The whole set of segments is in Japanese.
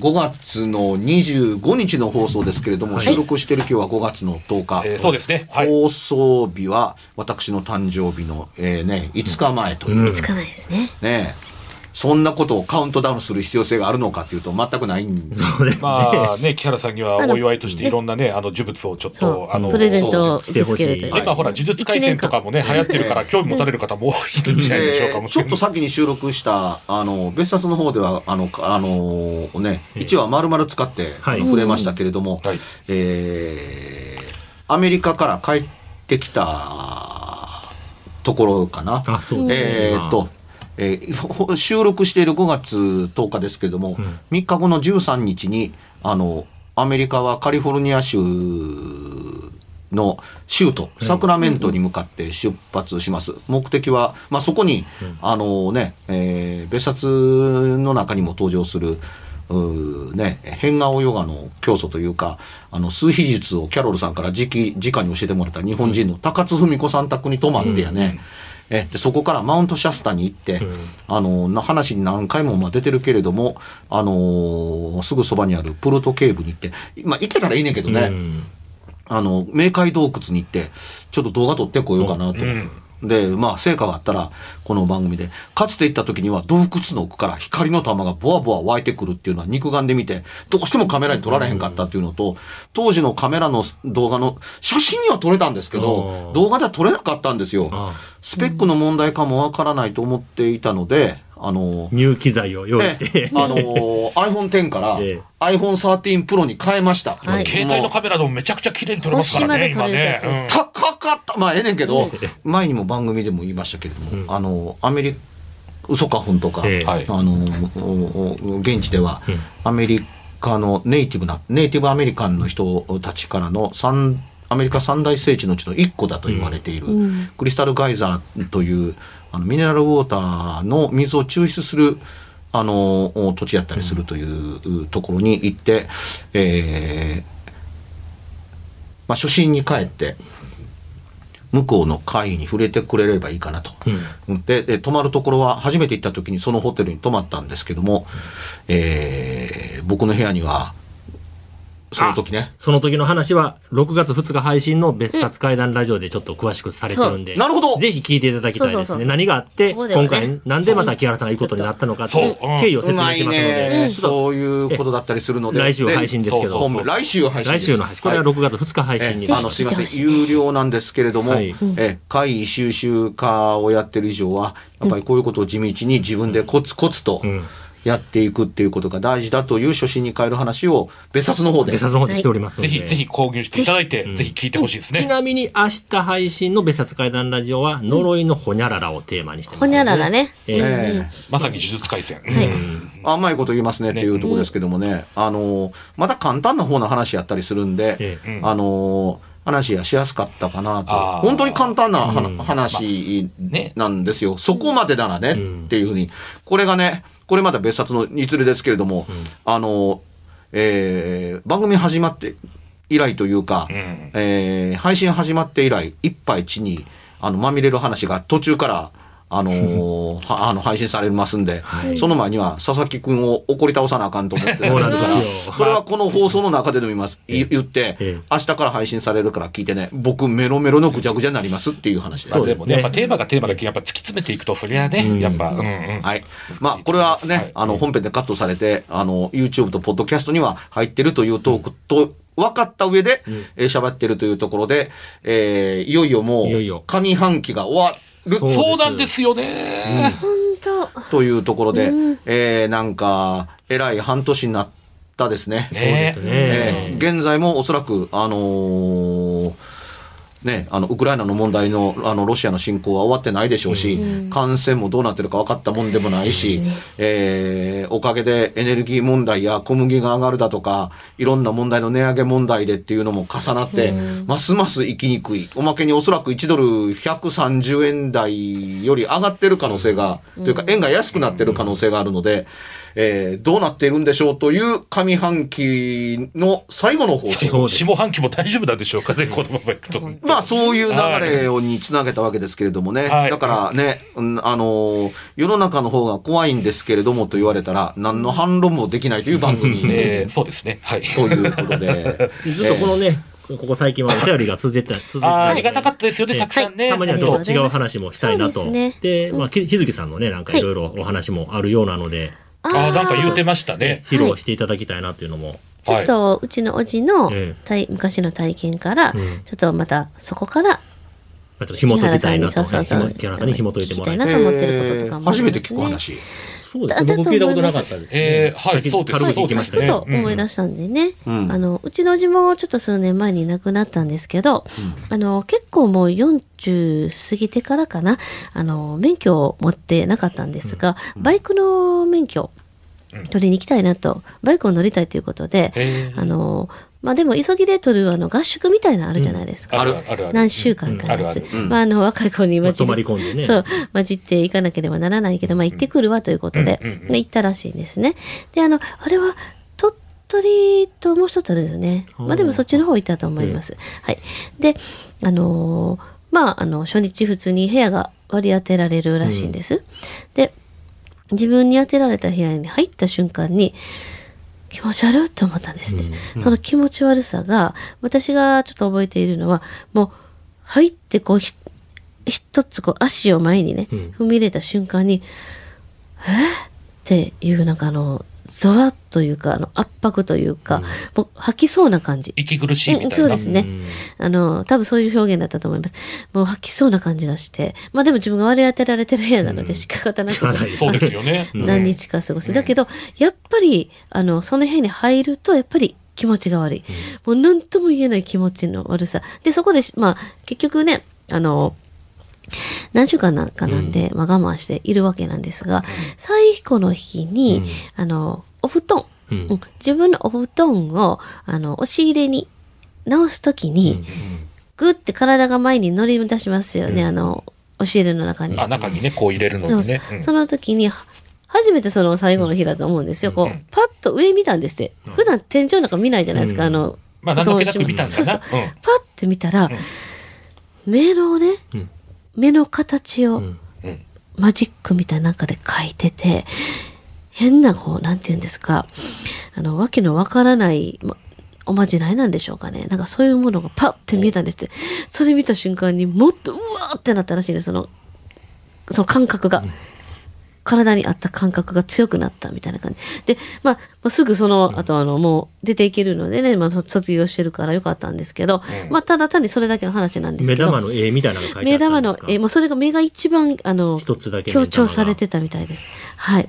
5月の25日の放送ですけれども、収録している今日は5月の10日。えーそうですね。はい。放送日は私の誕生日の、えーね、5日前という、つかないですね。ねそんなことをカウントダウンする必要性があるのかっていうと全くないんでそうですね。まあね、木原さんにはお祝いとしていろんなね、あの呪物をちょっそと、あう、の、プレゼントをしてほしい今ほら、呪術廻戦とかもね、流行ってるから、興味持たれる方もいるんじゃないでしょうか、もえーちょっと先に収録した、あの、別冊の方では、あの、かあのね、1話丸々使って、触れましたけれども、はい。えーアメリカから帰ってきたところかな。あ、そう。ですね。えーっと、えーほ 収録している5月10日ですけれども、ん。3日後の13日に、あの、アメリカはカリフォルニア州の州都、サクラメントに向かって出発します。目的は、まあ、そこに、あのね、えー別冊の中にも登場する、ね、変顔ヨガの教祖というか、あの、数秘術をキャロルさんから直直に教えてもらった日本人の高津文子さん宅に泊まってやね、えでそこからマウントシャスタに行って、あのな話に何回もまあ出てるけれども、あのーすぐそばにあるプルトケーブに行って、まあ、行けたらいいねんけどね、うん。あの冥界洞窟に行ってちょっと動画撮ってこようかなと。で、まあ、成果があったら、この番組で、かつて行った時には洞窟の奥から光の玉がボワボワ湧いてくるっていうのは肉眼で見て、どうしてもカメラに撮られへんかったっていうのと、当時のカメラの動画の写真には撮れたんですけあどー、動画では撮れなかったんですよ。あスペックの問題かもわからないと思っていたので、あの、ニュー機材を用意して。え。あの、iPhone X からええ。iPhone 13 Pro に変えました。はい。携帯のカメラでもめちゃくちゃ綺麗に撮れますからね、今ね。高かった。まあ、ええねんけど、前にも番組でも言いましたけれども、あの、アメリカ、嘘か本とか、ええ。はい。あの、現地では、アメリカのネイティブな、ネイティブアメリカンの人たちからの三、アメリカ三大聖地のうちの一個だと言われている、クリスタルガイザーという、あのミネラルウォーターの水を抽出する、あの、お土地やったりするというところに行って、えーまあ、初心に帰って、向こうの会に触れてくれればいいかなと。でで、泊まるところは、初めて行った時にそのホテルに泊まったんですけども、えー僕の部屋には、その時ね、その時の話は、6月2日配信の別冊怪談ラジオでちょっと詳しくされてるんで。なるほど。ぜひ聞いていただきたいですね。何があって、今回、なんでまた木原さんが行くことになったのかっていう経緯を説明しますので、そういうことだったりするので。来週配信ですけど。来週配信。来週の配信、これは6月2日配信にえあの、すいません。有料なんですけれども、はい。え、会議収集家をやってる以上は、やっぱりこういうことを地道に自分でコツコツとんやっていくっていうことが大事だという初心に変える話を別冊の方で。別冊の方でしておりますので。ぜひ、ぜひ購入していただいて、ぜひ。聞いてほしいですちね。なみに明日配信の別冊怪談ラジオは、呪いのほにゃららをテーマにしてます、ほにゃららね。えーええまさに呪術廻戦。甘いこと言いますねっていうところですけどもね、あの、また簡単な方の話やったりするんで、ええ。あの、話がしやすかったかなと。本当に簡単なは話ねなんですよ。そこまでならね、っていうふうに。これがね、これまた別冊の日例ですけれども、あの、えー番組始まって以来というか、ん。えー配信始まって以来、一杯地に、あの、まみれる話が途中から、あのー は あの、配信されますんで、その前には佐々木くんを怒り倒さなあかんと思って。そうなんですよ。から、それはこの放送の中ででも言います、い言って、ええ。明日から配信されるから聞いてね、僕メロメロのぐちゃぐちゃになりますっていう話です。そうですね。でもね、やっぱテーマがテーマだけやっぱ突き詰めていくと、そりゃね、やっぱ、うんうん。はい。まあ、これはね、はい。あの、本編でカットされて、あの、YouTube とポッドキャストには入ってるというトークと、分かった上で、えー喋ってるというところで、えーいよいよもう、いよいよ。上半期が終わるそうなんですよね。本当というところで、えーなんか、えらい半年になったですね。そうですね。えー現在もおそらく、あのーね、あの、ウクライナの問題の、あの、ロシアの侵攻は終わってないでしょうし、感染もどうなってるか分かったもんでもないし、えーおかげでエネルギー問題や小麦が上がるだとか、いろんな問題の値上げ問題でっていうのも重なって、ますます生きにくい。おまけにおそらく1ドル130円台より上がってる可能性が、というか円が安くなってる可能性があるので、えーどうなっているんでしょうという上半期の最後の放送。下半期も大丈夫なんでしょうかね、このままいくと。まあそういう流れをにつなげたわけですけれどもね。はいだからね、うんあのー世の中の方が怖いんですけれどもと言われたら、何の反論もできないという番組 えーそうですね。はい。ということで。ずっとこのね、ここ最近はお便りが続いてた、続いてたありがたかったですよね、たくさんね。たまにはちょっと違う話もしたいなと。そうですで、まあ、き日月さんのね、なんかいろいろお話もあるようなので、あーなんか言うてましたね。披露していただきたいなっていうのも。ちょっとうちのおじの昔の体験から、うんちょっとまたそこからまあちょっと紐解きたいなと。木原さんに紐解いてもらいたい。なと思ってることとかもありますね初めて聞く話。そうです。ね。僕聞いたことなかったですね。えーはいそうです。軽く聞きましたね。ふと思い出したんでね、うん。あのうちのおじもちょっと数年前に亡くなったんですけど、あの結構もう40過ぎてからかな。あの免許を持ってなかったんですが、バイクの免許取りに行きたいなとバイクを乗りたいということで、あのまあでも急ぎで取るあの合宿みたいなのあるじゃないですか。あるあるある。何週間かのやまあ、あの若い子に混じり、まあ泊まり込んでね。そう混じっていかなければならないけど、まあ、行ってくるわということで、まあ、行ったらしいんですね。であのあれは鳥取ともう一つあるんですよねまあでもそっちの方行ったと思います、はい。であのーまああの初日普通に部屋が割り当てられるらしいんです、で自分に当てられた部屋に入った瞬間に気持ち悪いって思ったんですって、その気持ち悪さが私がちょっと覚えているのはもう入ってこうひ一つこう足を前にね、うん。踏み入れた瞬間に「えっ?」っていうなんかあのゾワッというかあの圧迫というか、もう吐きそうな感じ。息苦しいみたいな。うんそうですねうんあの、多分そういう表現だったと思います。もう吐きそうな感じがして。まあでも自分が割り当てられてる部屋なので仕方なく、そうですよね。うん何日か過ごす。だけど、やっぱり、あの、その部屋に入ると、やっぱり気持ちが悪い。もう何とも言えない気持ちの悪さ。で、そこで、まあ、結局ね、あの、何週間なんかなん。で、まあ我慢しているわけなんですが、最後の日に、うん。あの、お布団、うん。うん自分のお布団を、あの、押し入れに直すときに、ぐって体が前に乗り出しますよね、あの、押し入れの中に。あ、中にね、こう入れるのそうにね。うん。その時に、は初めてその最後の日だと思うんですよ。こう、パッと上見たんですって。普段天井なんか見ないじゃないですか、うん。あの、まあ、何の気なく見たんだな。そうそうう。んパッて見たら、目のね、うん目の形をマジックみたいな中で描いてて、変なこう、なんて言うんですか、あの、わけのわからない、まおまじないなんでしょうかね。なんかそういうものがパッて見えたんですって。それ見た瞬間にもっとうわーってなったらしいんです。その、その感覚が。体に合った感覚が強くなったみたいな感じ。で、まあ、まあ、すぐその後、あの、もう出ていけるのでね、まあ、そ卒業してるからよかったんですけど、まあ、ただ単にそれだけの話なんです目けど。玉の絵みたいなのが書いてあ目ったんですか？玉の絵、もうそれが目が一番、あの、一つだけ強調されてたみたいです。はい。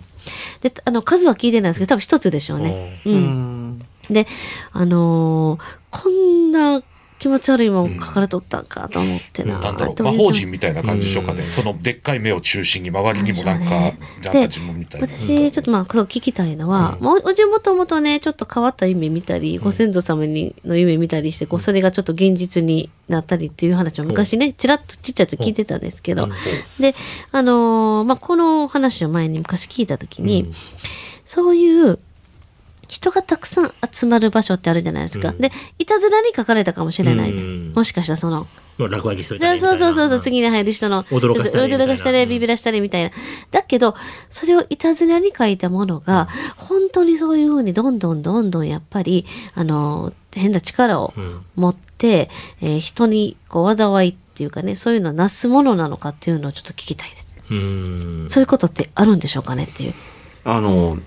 で、あの、数は聞いてないんですけど、多分一つでしょうね。うん。で、あのーこんな気持ち悪いもん書かれとったんかと思ってな。なんだろう、魔法陣みたいな感じでしょうかね。そのでっかい目を中心に周りにもなんか、なんかで自分みたいな。私、ちょっとまあ、そう聞きたいのは、もじもともとね、ちょっと変わった夢見たり、ご先祖様にの夢見たりして、こう、それがちょっと現実になったりっていう話を昔ね、ちらっとちっちゃいと聞いてたんですけど、で、あのーまあ、この話を前に昔聞いたときに、そういう、人がたくさん集まる場所ってあるじゃないですか。で、いたずらに書かれたかもしれない。うんもしかしたらその、落書きしといたらいいみたいなそうそうそうそう、次に入る人の、驚かしたり驚かしたり、みたいなビビらしたりみたいな。だけど、それをいたずらに書いたものが、本当にそういうふうにどんどんどんどんやっぱり、あの、変な力を持って、えー人にこう災いっていうかね、そういうのをなすものなのかっていうのをちょっと聞きたいです。うん。そういうことってあるんでしょうかねっていう。あの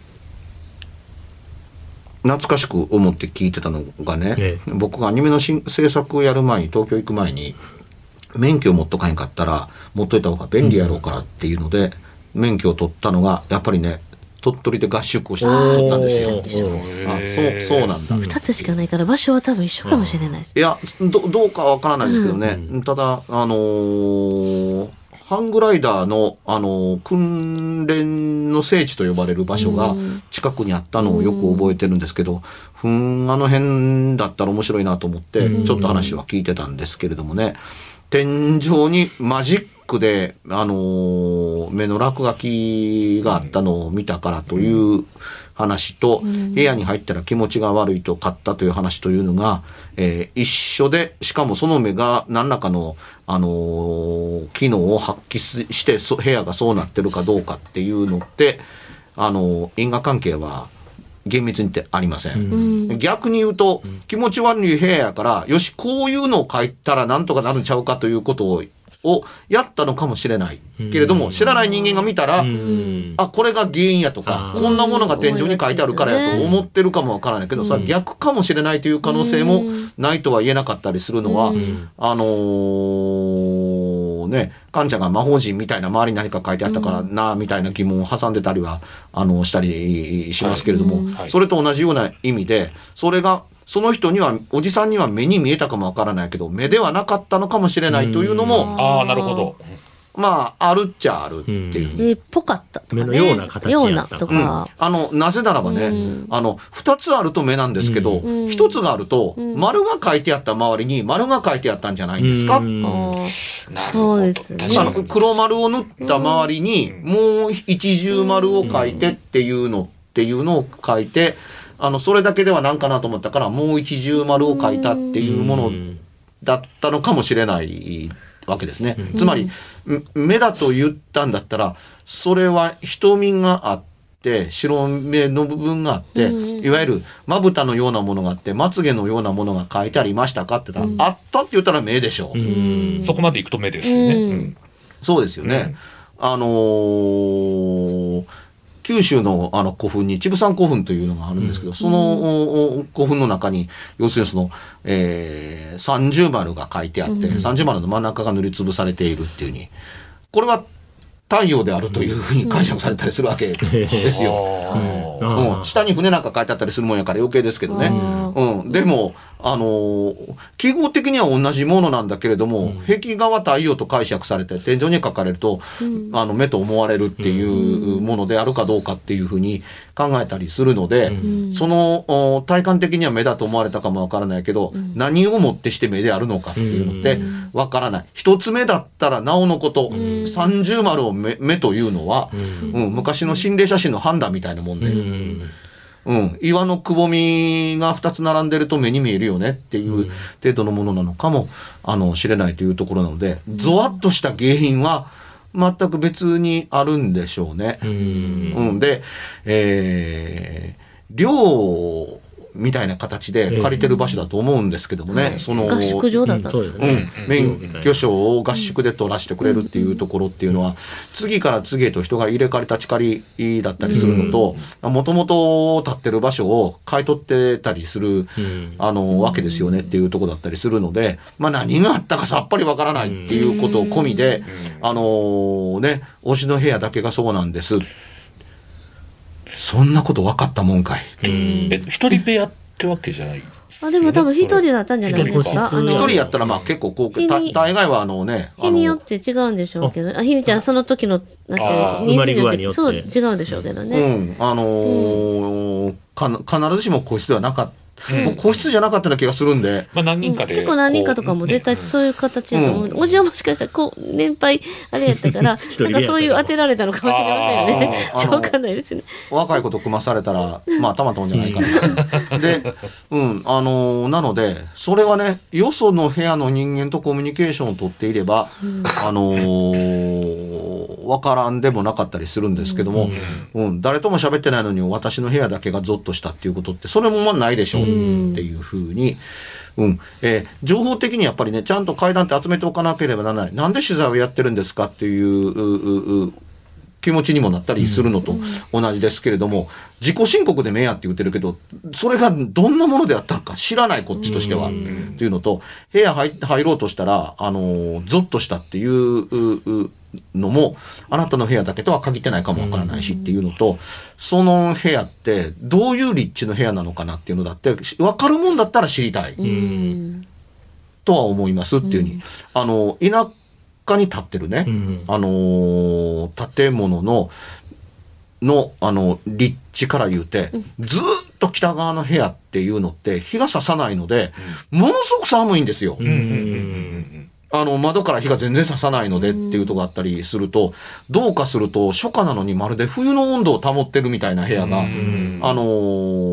懐かしく思って聞いてたのがね、え僕がアニメの新制作をやる前に東京行く前に免許を持っとかへんかったら持っといた方が便利やろうからっていうので、免許を取ったのがやっぱりね鳥取で合宿をしてたんですよ。あそうそうなんだ。二つしかないから場所は多分一緒かもしれないです。いやどどうかわからないですけどね、ただあのーハングライダーの、あのー訓練の聖地と呼ばれる場所が近くにあったのをよく覚えてるんですけど、ふんあの辺だったら面白いなと思ってちょっと話は聞いてたんですけれどもね。天井にマジックで、あのー目の落書きがあったのを見たからという話と、部屋に入ったら気持ちが悪いと買ったという話というのが、えー一緒でしかもその目が何らかの、あのー機能を発揮ししてそ部屋がそうなってるかどうかっていうのって、あのー因果関係は厳密にってありません。逆に言うと、気持ち悪い部屋やから、よし、こういうのを書いたらなんとかなるんちゃうかということを、をやったのかもしれない。けれども、知らない人間が見たら、うん。あ、これが原因やとか、こんなものが天井に書いてあるからやと思ってるかもわからないけど、それは逆かもしれないという可能性もないとは言えなかったりするのは、あのーね、患者が魔法陣みたいな周りに何か書いてあったからな、みたいな疑問を挟んでたりは、あの、したりしますけれども、はい。それと同じような意味で、それが、その人には、おじさんには目に見えたかもわからないけど、目ではなかったのかもしれないというのも、ああ、なるほど。まあ、あるっちゃあるっていう。えーぽかったとかね。目のような形やった。ようなとか。あの、なぜならばね、あの、二つあると目なんですけど、一、つがあると、丸が書いてあった周りに丸が書いてあったんじゃないんですか、なるほど。そうですね。あの黒丸を塗った周りに、もう一重丸を書いてっていうのっていうのを書いて、あの、それだけではなんかなと思ったから、もう一重丸を書いたっていうものだったのかもしれないわけですね。つまり、ん目だと言ったんだったら、それは瞳があって、白目の部分があって、いわゆるまぶたのようなものがあって、まつげのようなものが書いてありましたかって言ったら、あったって言ったら目でしょう。うん。そこまで行くと目ですよね。うんそうですよね。あのー九州のあの古墳に、ちぶさん古墳というのがあるんですけど、そのおお古墳の中に、要するにその、えー、三重丸が書いてあって、三重丸の真ん中が塗りつぶされているっていうふうに、これは太陽であるというふうに解釈されたりするわけですよ。うん、下に船なんか書いてあったりするもんやから余計ですけどね。うん、でも、あのー記号的には同じものなんだけれども、壁画は太陽と解釈されて、天井に書かれると、あの、目と思われるっていうものであるかどうかっていうふうに考えたりするので、その、お体感的には目だと思われたかもわからないけど、何をもってして目であるのかっていうのってわからない。一つ目だったらなおのこと、三重丸を目目というのは、うん、昔の心霊写真の判断みたいなもんで、うん。うん、岩のくぼみが2つ並んでると目に見えるよねっていう程度のものなのかもあの知れないというところなので、ゾワッとした原因は全く別にあるんでしょうね。うん。うん、で、えー、寮みたいな形で借りてる場所だと思うんですけどもね、その合宿場だった。そうん。、免許証を合宿で取らせてくれるっていうところっていうのは、次から次へと人が入れ替わり立ち替わりだったりするのと、もともと立ってる場所を買い取ってたりする、あの、わけですよねっていうところだったりするので、まあ何があったかさっぱりわからないっていうことを込みで、あのね、推しの部屋だけがそうなんです。そんなこと分かったもんかい。え、一人部屋ってわけじゃない？あ、でも多分一人だったんじゃないですか。一人やったらまあ結構こう、大概はあのね、あ日によっの、て違うんでしょうけど、あ、ひにちゃんその時の、なんていうあーの人数埋まり具合によってそう、違うんでしょうけどうね。ん、あのーか必ずしも個室ではなかっもう個室じゃなかったような気がするんで、まあ何人かで。結構何人かとかも絶対そういう形だと思う、おじはもしかしたらこう年配あれやったから 人なんかそういう当てられたのかもしれませんよね。ちょわかんないですね。若い子と組まされたら、まあ、たまったもんじゃないかな。で、うん、あのーなので、それはね、よその部屋の人間とコミュニケーションを取っていれば、あのーわからんでもなかったりするんですけども、うん、誰とも喋ってないのに私の部屋だけがゾッとしたっていうことって、それもまあないでしょうっていうふうに、うんえー情報的にやっぱりね、ちゃんと階段って集めておかなければならない。なんで取材をやってるんですかっていう、気持ちにもなったりするのと同じですけれども、自己申告でメアって言ってるけど、それがどんなものであったのか知らないこっちとしては。っていうのと、部屋入ろうとしたら、あの、ゾッとしたっていうううのも、あなたの部屋だけとは限ってないかもわからないしっていうのと、その部屋ってどういう立地の部屋なのかなっていうのだって、わかるもんだったら知りたい。うん。とは思いますっていうふうに、あの、田舎に建ってるね、うん。あのー建物の、の、あの、立地から言うて、ずーっと北側の部屋っていうのって日が差さないので、ものすごく寒いんですよ。うんうんあの、窓から日が全然差さないのでっていうとこがあったりすると、どうかすると初夏なのにまるで冬の温度を保ってるみたいな部屋が、あの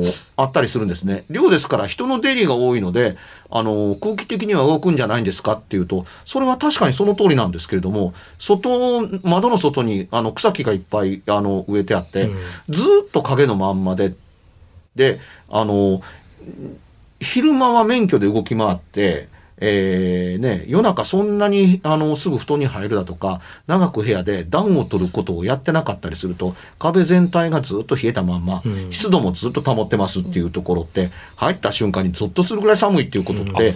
ーあったりするんですね。寮ですから人の出入りが多いので、あのー空気的には動くんじゃないんですかっていうと、それは確かにその通りなんですけれども、外、窓の外にあの草木がいっぱいあの植えてあって、ずーっと影のまんまで、で、あのー昼間は免許で動き回って、えーね、夜中そんなにあのすぐ布団に入るだとか長く部屋で暖を取ることをやってなかったりすると壁全体がずっと冷えたまんま、ん湿度もずっと保ってますっていうところって入った瞬間にゾッとするぐらい寒いっていうことって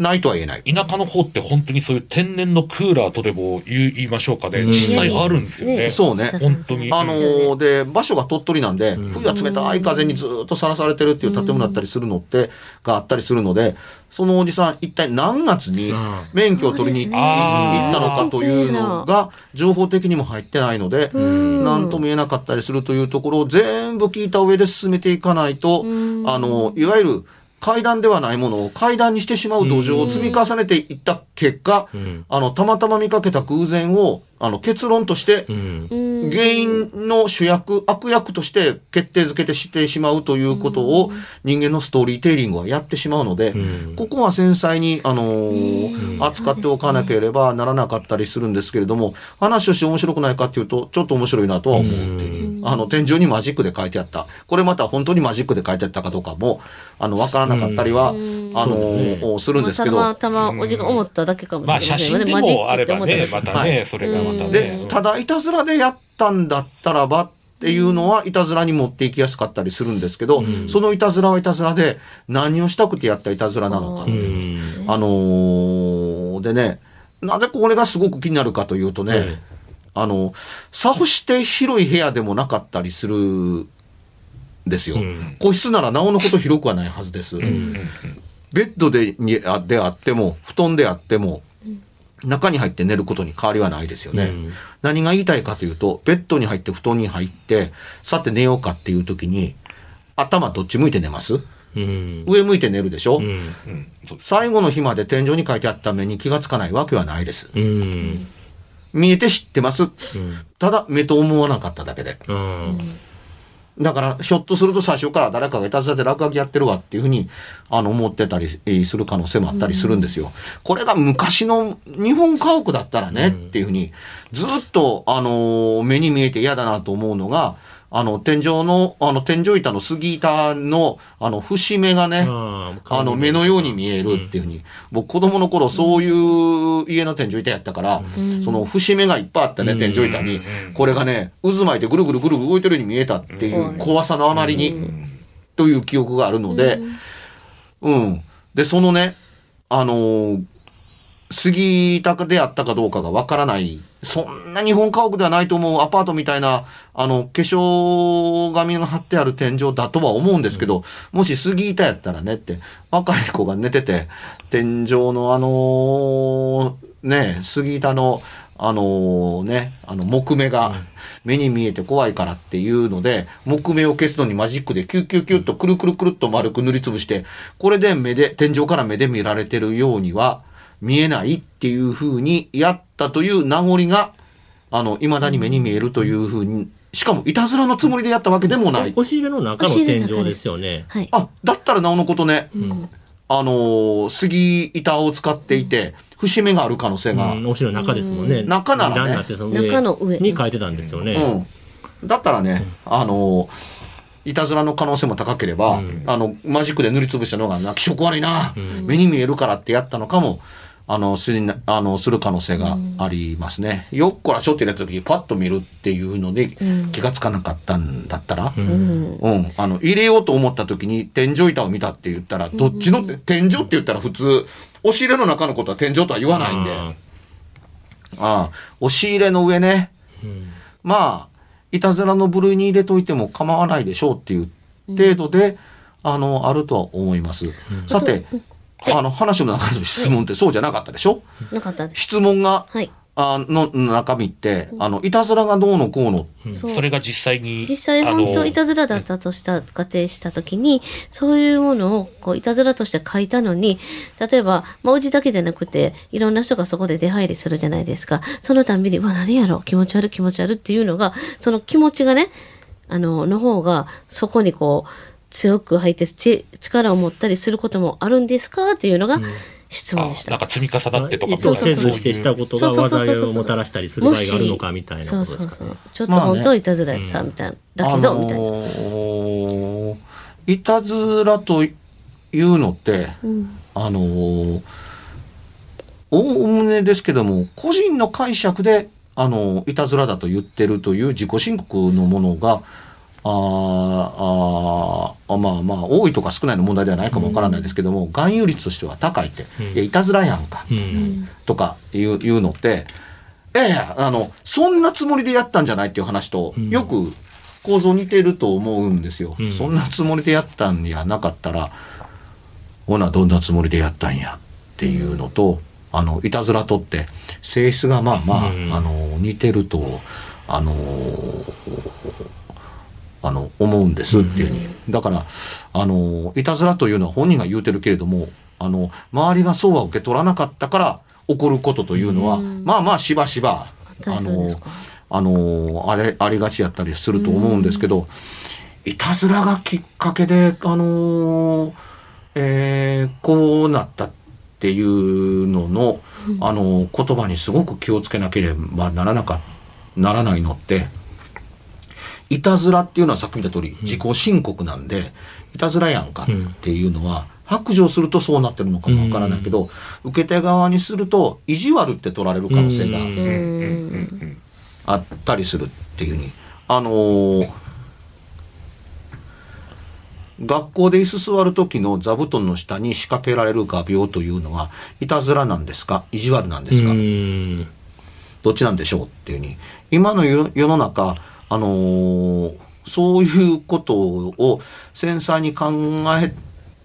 ないとは言えない。田舎の方って本当にそういう天然のクーラーとでも言いましょうかね。実際あるんですよね。そうね本当に。あのーで、場所が鳥取なんで、冬は冷たい風にずっとさらされてるっていう建物だったりするのって、があったりするので、そのおじさん、一体何月に免許を取りに行ったのかというのが、情報的にも入ってないので、何とも言えなかったりするというところを全部聞いた上で進めていかないと、あの、いわゆる、階段ではないものを階段にしてしまう土壌を積み重ねていった結果、ん。あの、たまたま見かけた偶然を、あの、結論として、原因の主役、悪役として決定づけてしてしまうということを人間のストーリーテイリングはやってしまうので、ん。ここは繊細に、あのー。扱っておかなければならなかったりするんですけれども、話をして面白くないかっていうと、ちょっと面白いなとは思うっていう。あの、天井にマジックで書いてあった。これまた本当にマジックで書いてあったかどうかも、あの、わからなかったりは、あのーするんですけど、まあたまたまおじが思っただけかもしれまあませんよね。写真でマジックもあればね、またね、それがまたね。で、ただいたずらでやったんだったらばっていうのは、いたずらに持っていきやすかったりするんですけど、そのいたずらはいたずらで、何をしたくてやったいたずらなのかっていう。あのーでね、なぜこれがすごく気になるかというとね、ええ。あの、さほして広い部屋でもなかったりするんですよ。ん。個室ならなおのこと広くはないはずです。ベッドでにあであっても、布団であっても、中に入って寝ることに変わりはないですよね。うん。何が言いたいかというと、ベッドに入って布団に入って、さて寝ようかっていう時に、頭どっち向いて寝ます？うん。上向いて寝るでしょ、うん。最後の日まで天井に書いてあった目に気がつかないわけはないです。うん。見えて知ってます？ただ、目と思わなかっただけで。だから、ひょっとすると最初から誰かがいたずらで落書きやってるわっていうふうに、あの、思ってたりする可能性もあったりするんですよ。これが昔の日本家屋だったらね、っていうふうに、ずっと、あの目に見えて嫌だなと思うのが、あの、天井の、あの、天井板の杉板の、あの、節目がね、あの、目のように見えるっていうふうに、僕子供の頃そういう家の天井板やったから、その節目がいっぱいあったね、天井板に、これがね、渦巻いてぐるぐるぐるぐる動いてるように見えたっていう怖さのあまりに、という記憶があるので、うん。で、そのね、あのー杉板であったかどうかがわからない、そんな日本家屋ではないと思うアパートみたいな、あの、化粧紙が貼ってある天井だとは思うんですけど、もし杉板やったらねって、若い子が寝てて、天井のあのーね、杉板の、あのね、あの、木目が目に見えて怖いからっていうので、木目を消すのにマジックでキュッキュッキュッとくるくるくるっと丸く塗りつぶして、これで目で、天井から目で見られてるようには見えないっていう風にやったという名残が、あの、未だに目に見えるという風に、しかもいたずらのつもりでやったわけでもない。押し入れの中の天井ですよね。はい。あ、だったらなおのことね、うんあのー杉板を使っていて、節目がある可能性が、うん、押し入れの中ですもんね。中ならね中の上に書いてたんですよね。うん。だったらね、あのいたずらの可能性も高ければ、うんあの、マジックで塗りつぶしたのが、な気色悪いな、目に見えるからってやったのかも、あの、するな、あの、する可能性がありますね。よっこらしょって入れた時にパッと見るっていうのでうん。気がつかなかったんだったら、ううん。ん。うん、あの、入れようと思った時に天井板を見たって言ったら、どっちのって、天井って言ったら普通、押し入れの中のことは天井とは言わないんで、ああ、押し入れの上ね、うん。まあ、いたずらの部類に入れといても構わないでしょうっていう程度で、あの、あるとは思います。さて、あの、話の中の質問ってそうじゃなかったでしょ？なかったです。質問が、はい。あの中身って、あの、いたずらがどうのこうの。そう。それが実際に実際本当いたずらだったとした仮定した時にそういうものをこういたずらとして書いたのに例えば、まあ、うちだけじゃなくていろんな人がそこで出入りするじゃないですか。そのたんびに「うわ何やろ？気持ち悪い気持ち悪い」っていうのがその気持ちがねあのの方がそこにこう強く入ってち力を持ったりすることもあるんですか？っていうのが質問でした。あなんか積み重なってとか意図せずしてしたことがそうそうそうそう災いをもたらしたりする場合があるのかみたいなそうそうそう。ことですかね。ちょっと本当いたずらやったみたいな、だけど、みたいな。いたずらというのって、うん。あのーおおむねですけども、個人の解釈で、あのいたずらだと言ってるという自己申告のものが、あーあーまあまあ、多いとか少ないの問題ではないかもわからないですけども、含有率としては高いって、うん。いや、いたずらやんか、うん。とかいういうのって、ええあの、そんなつもりでやったんじゃないっていう話と、うん。よく構造似てると思うんですよ。うん。そんなつもりでやったんやなかったら、ほな、どんなつもりでやったんやっていうのと、あの、いたずらとって、性質がまあまあ、うん。あの、似てると、あの、あの、思うんですっていうふうに。だから、あの、いたずらというのは本人が言うてるけれども、あの、周りがそうは受け取らなかったから起こることというのは、うん。まあまあしばしば、大あのあの、あれ、ありがちやったりすると思うんですけど、いたずらがきっかけで、あの、えーこうなったっていうのの、あの、言葉にすごく気をつけなければならなか、ならないのって、いたずらっていうのはさっき見た通り自己申告なんで、いたずらやんかっていうのは、白状するとそうなってるのかもわからないけど、受け手側にすると意地悪って取られる可能性が。あったりするっていうふうに。あのー学校で椅子座る時の座布団の下に仕掛けられる画鋲というのは、いたずらなんですか？意地悪なんですか、うん。どっちなんでしょう？っていうふうに。今の世世の中、あのーそういうことを繊細に考え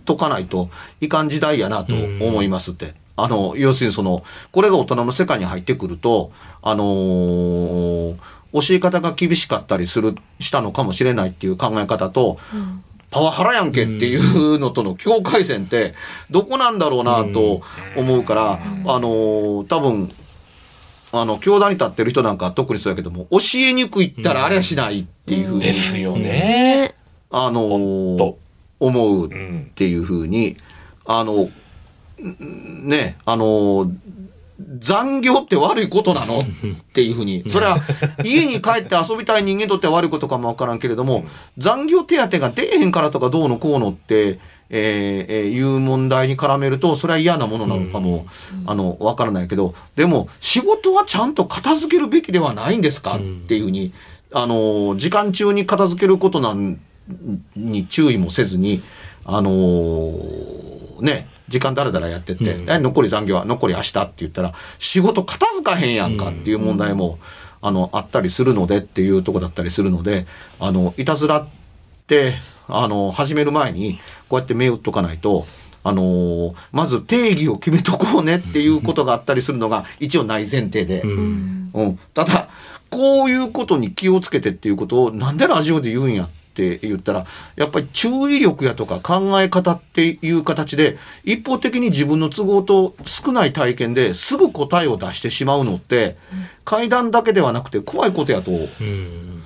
とかないといかん時代やなと思いますって。あの、要するにその、これが大人の世界に入ってくると、あのー教え方が厳しかったりする、したのかもしれないっていう考え方と、パワハラやんけっていうのとの境界線ってどこなんだろうなと思うから、あのー多分、あの、教壇に立ってる人なんかは特にそうやけども、教えにくいったらあれはしないっていうふうに、ですよね。ねあの思うっうん。ていうふうに、あの、んね、あの、残業って悪いことなのっていうふうに。それは、家に帰って遊びたい人間にとっては悪いことかもわからんけれども、残業手当が出えへんからとかどうのこうのって、えーえーいう問題に絡めると、それは嫌なものなのかも、あの、わからないけど、でも、仕事はちゃんと片付けるべきではないんですか？っていうふうに、あの、時間中に片付けることなんに注意もせずに、あのーね、時間だらだらやってって、うん。え残り残業は残り明日って言ったら、仕事片付かへんやんかっていう問題も、あの、あったりするのでっていうとこだったりするので、あの、いたずらって、あの、始める前に、こうやって目打っとかないと、あのーまず定義を決めとこうねっていうことがあったりするのが、一応ない前提で。うんうん。ただ、こういうことに気をつけてっていうことを、なんでラジオで言うんやって言ったら、やっぱり注意力やとか考え方っていう形で、一方的に自分の都合と少ない体験ですぐ答えを出してしまうのって、階段だけではなくて怖いことやとうん。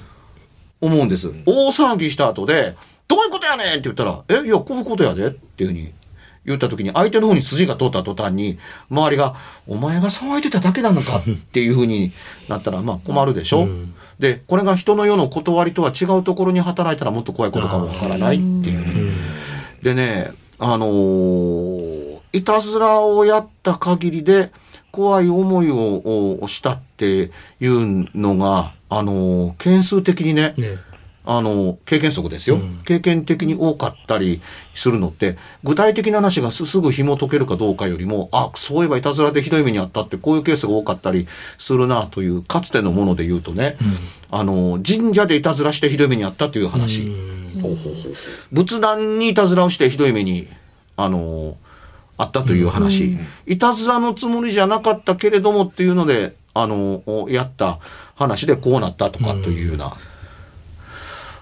思うんです。大騒ぎした後で、どういうことやねんって言ったら、え、いや、こういうことやでっていうふうに言った時に、相手の方に筋が通った途端に、周りが、お前が騒いでただけなのかっていうふうになったら、まあ困るでしょ、うん。で、これが人の世の断りとは違うところに働いたらもっと怖いことかもわからないっていう。ね。でね、あのーいたずらをやった限りで怖い思いををしたっていうのが、あのー件数的にね、ねあの、経験則ですよ、うん。経験的に多かったりするのって、具体的な話がすすぐ紐解けるかどうかよりも、あ、そういえばいたずらでひどい目にあったって、こういうケースが多かったりするなという、かつてのもので言うとね、あの、神社でいたずらしてひどい目にあったという話。うん。仏壇にいたずらをしてひどい目に、あの、あったという話。いたずらのつもりじゃなかったけれどもっていうので、あの、やった話でこうなったとかというような。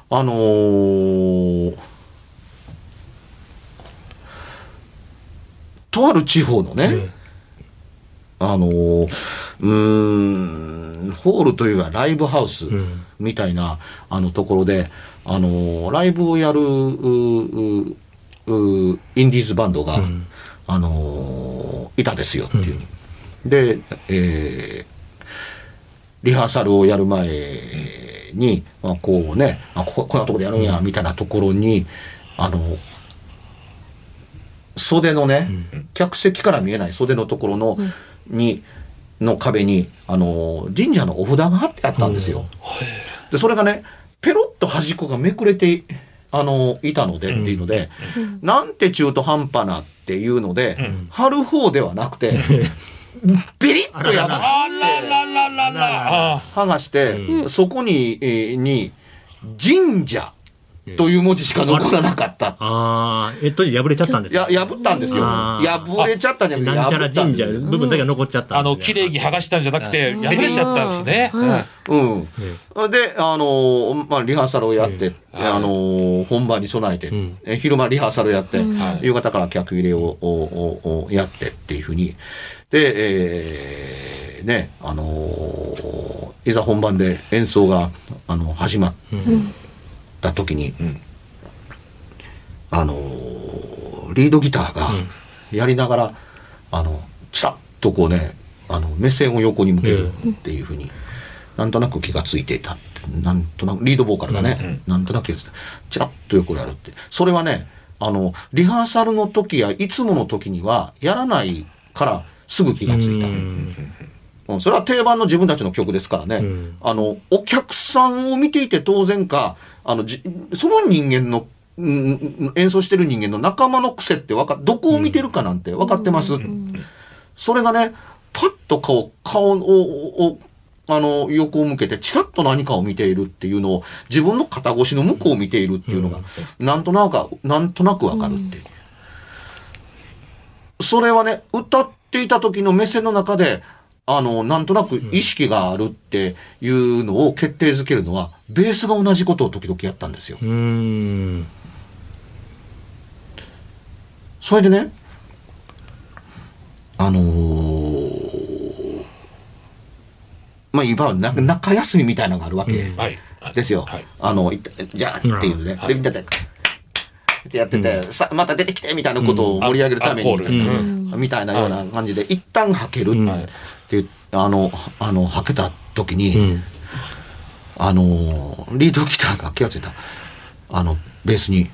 あのーとある地方のね、ねあのーうーん、ホールというかライブハウスん。みたいな、あのところで、あのーライブをやる、うううインディーズバンドが、あのーいたですよっていう。で、えーリハーサルをやる前に、まあ、こうね、あここんなとこでやるんや、みたいなところに、あの、袖のね、客席から見えない袖のところの、に、の壁に、あの、神社のお札が貼ってあったんですよ。で、それがね、ペロッと端っこがめくれて、あの、いたのでっていうので、なんて中途半端なっていうので、貼る方ではなくて、ビリッとやっあららら。らら。あ剥がして、そこに、えーに、神社という文字しか残らなかった。ああ、えっと、破れちゃったんですや、破ったんですよ。破れちゃったんじゃなくて、なんちゃら神社部分だけが残っちゃったあの、綺麗に剥がしたんじゃなくて、破れちゃったんですね。うん。で、あのーまあ、リハーサルをやって、あのー本番に備えて、ん。え昼間リハーサルやって、はい。夕方から客入れをおおおやってっていうふうに。で、えーね、あのーいざ本番で演奏が、あの、始まった時に、あのーリードギターがやりながら、あの、チラッとこうね、あの、目線を横に向けるっていうふうに、なんとなく気がついていたって。なんとなく、リードボーカルがね、なんとなく気がついて、チラッと横やるって。それはね、あの、リハーサルの時やいつもの時にはやらないからすぐ気がついた。うん、それは定番の自分たちの曲ですからね、ん。あの、お客さんを見ていて当然か、あの、じその人間の、うん演奏してる人間の仲間の癖ってわか、どこを見てるかなんて分かってます。それがね、パッと顔、顔を、をあの、横を向けて、チラッと何かを見ているっていうのを、自分の肩越しの向こうを見ているっていうのが、なんとなく、なんとなくわかるっていう。それはね、歌っていた時の目線の中で、あの、なんとなく意識があるっていうのを決定づけるのは、ベースが同じことを時々やったんですよ。うーん。それでね、あのーまあ、いわゆるな中休みみたいなのがあるわけはい。ですよ。はいあの、いじゃあっていうので、で、みんなで、ってやってて、さ、また出てきてみたいなことを盛り上げるために、みたいなたいなような感じで、一旦はけるはいって言って、あの、あの、はけた時に、うん。あの、リードギターが気がついた。あの、ベースに、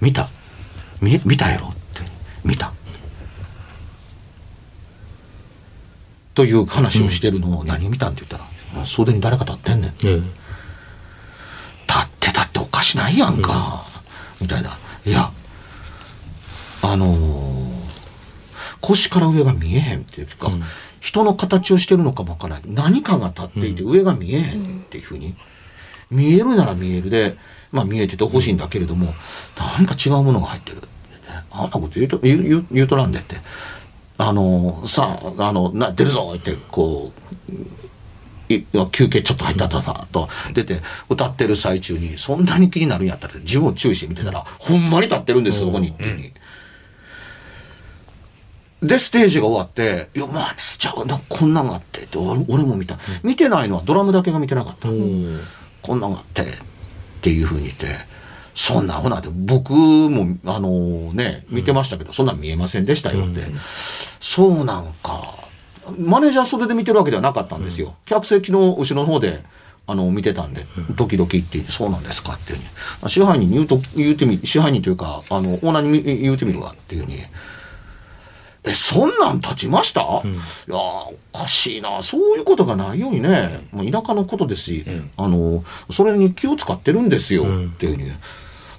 見た。見、見たやろって。見た。という話をしてるのを、何を見たんって言ったら、袖に誰か立ってんねん。立え。ってたっておかしないやんか。みたいな。いや、あのー腰から上が見えへんっていうか、人の形をしてるのかもわからない。何かが立っていて上が見えへんっていうふうに。見えるなら見えるで、まあ見えててほしいんだけれども、なんか違うものが入ってるってね。あんなこと言うと、言う、言うとらんでって。あの、さあ、あの、な、出るぞって、こう、い休憩ちょっと入った後さ、と出て、歌ってる最中に、そんなに気になるんやったら、自分を注意して見てたら、ほんまに立ってるんです、そこにっていうふうに。で、ステージが終わって、いや、まあね、じゃあ、なこんなんがあってって、俺俺も見た。見てないのはドラムだけが見てなかった。こんなんがあって、っていうふうに言って、そんなほなって、僕も、あのね、見てましたけど、そんなん見えませんでしたよって。そうなんか。マネージャー袖で見てるわけではなかったんですよ。客席の後ろの方で、あの、見てたんで、ドキドキって言って、そうなんですかっていうふうに。支配人に言うと、言うてみ、支配人というか、あの、オーナーに言うてみるわっていうふうに。え、そんなん立ちました、いやーおかしいな。そういうことがないようにね、もう田舎のことですし、あの、それに気を使ってるんですよ、っていうふうに。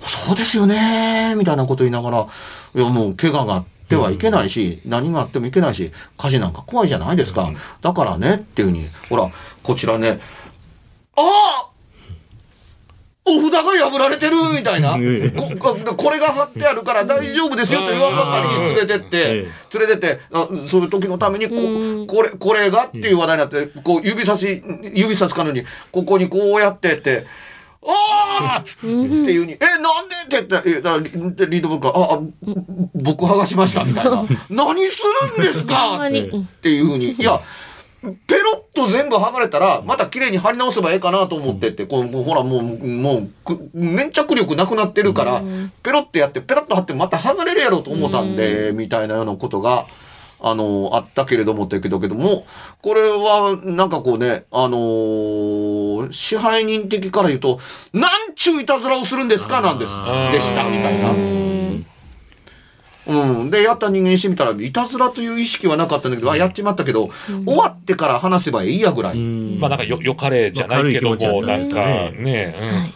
そうですよねみたいなこと言いながら、いやもう怪我があってはいけないし、何があってもいけないし、火事なんか怖いじゃないですか。だからね、っていうふうに、ほら、こちらね、ああお札が破られてるみたいな。こここれが貼ってあるから大丈夫ですよと言わんばかりに連れてってえ連れてってあそういう時のためにここれこれがっていう話題になってこう指差し指差すかのにここにこうやってって「ああ!」っていうに「えなんで?」って言ってえリリードブックが「ああ僕剥がしました」みたいな「何するんですか?」っていうふうにいやペロッと全部剥がれたら、また綺麗に貼り直せばええかなと思ってって、こう、ほら、もう、もうく、粘着力なくなってるから、ペロッてやって、ペロッと貼ってまた剥がれるやろうと思ったんで、みたいなようなことが、あの、あったけれども、だけどけども、これは、なんかこうね、あのー支配人的から言うと、なんちゅういたずらをするんですか？なんです、でした、みたいな。うん。で、やった人間にしてみたら、いたずらという意識はなかったんだけど、あ、やっちまったけど、終わってから話せばいいやぐらい。まあなんかよ、よかれじゃないけども、なんかかね。ね、うんはい。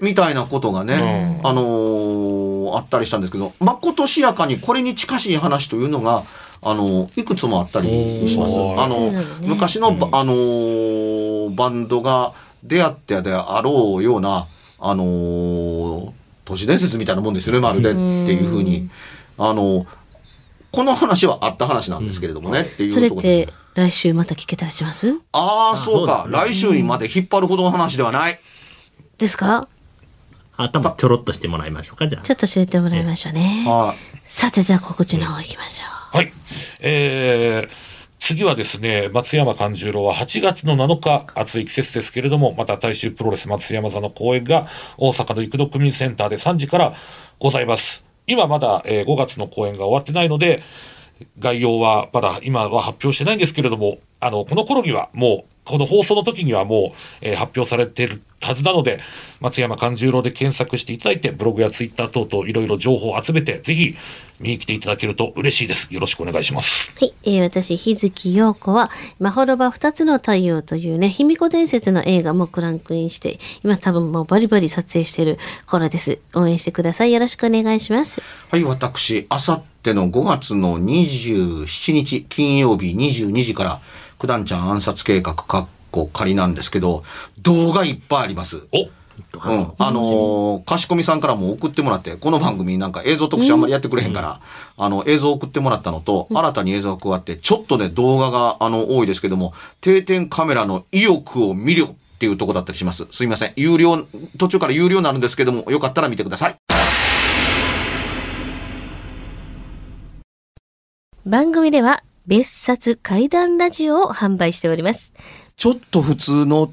みたいなことがね、うん。あのーあったりしたんですけど、まことしやかにこれに近しい話というのが、あのいくつもあったりします。あの、ね昔のば、あのーバンドが出会ってであろうような、あのー都市伝説みたいなもんですよね、まるでっていうふうに。あのこの話はあった話なんですけれどもね、っていうそれっところでて来週また聞けたりします？ああ、そうか。ね来週にまで引っ張るほどの話ではない。ですか？頭ちょろっとしてもらいましょうか、じゃあち。ょっと教えてもらいましょうね。はい。さて、じゃあ告知の方行きましょはい。えー、次はですね、松山勘十郎は8月の7日、暑い季節ですけれども、また大衆プロレス松山座の公演が大阪の育土区民センターで3時からございます。今まだ、えー5月の公演が終わってないので、概要はまだ今は発表してないんですけれども、あの、この頃にはもう、この放送の時にはもう、えー発表されているはずなので、松山勘十郎で検索していただいて、ブログやツイッター等々いろいろ情報を集めて、ぜひ見に来ていただけると嬉しいです。よろしくお願いします。う。はい。えー私、日月陽子は、まほろば二つの太陽というね、卑弥呼伝説の映画もクランクインして、今多分もうバリバリ撮影してる頃です。応援してください。よろしくお願いします。はい、私、あさっての5月の27日、金曜日22時から、九段ちゃん暗殺計画、かっこ仮なんですけど、動画いっぱいあります。おうん。あのー、かしこみさんからも送ってもらって、この番組なんか映像特集あんまりやってくれへんから、あの、映像送ってもらったのと、新たに映像が加わって、ちょっとね、動画が、あの、多いですけども、定点カメラの意欲を見るっていうとこだったりします。すいません。有料、途中から有料になるんですけども、よかったら見てください。番組では、別冊怪談ラジオを販売しております。ちょっと普通の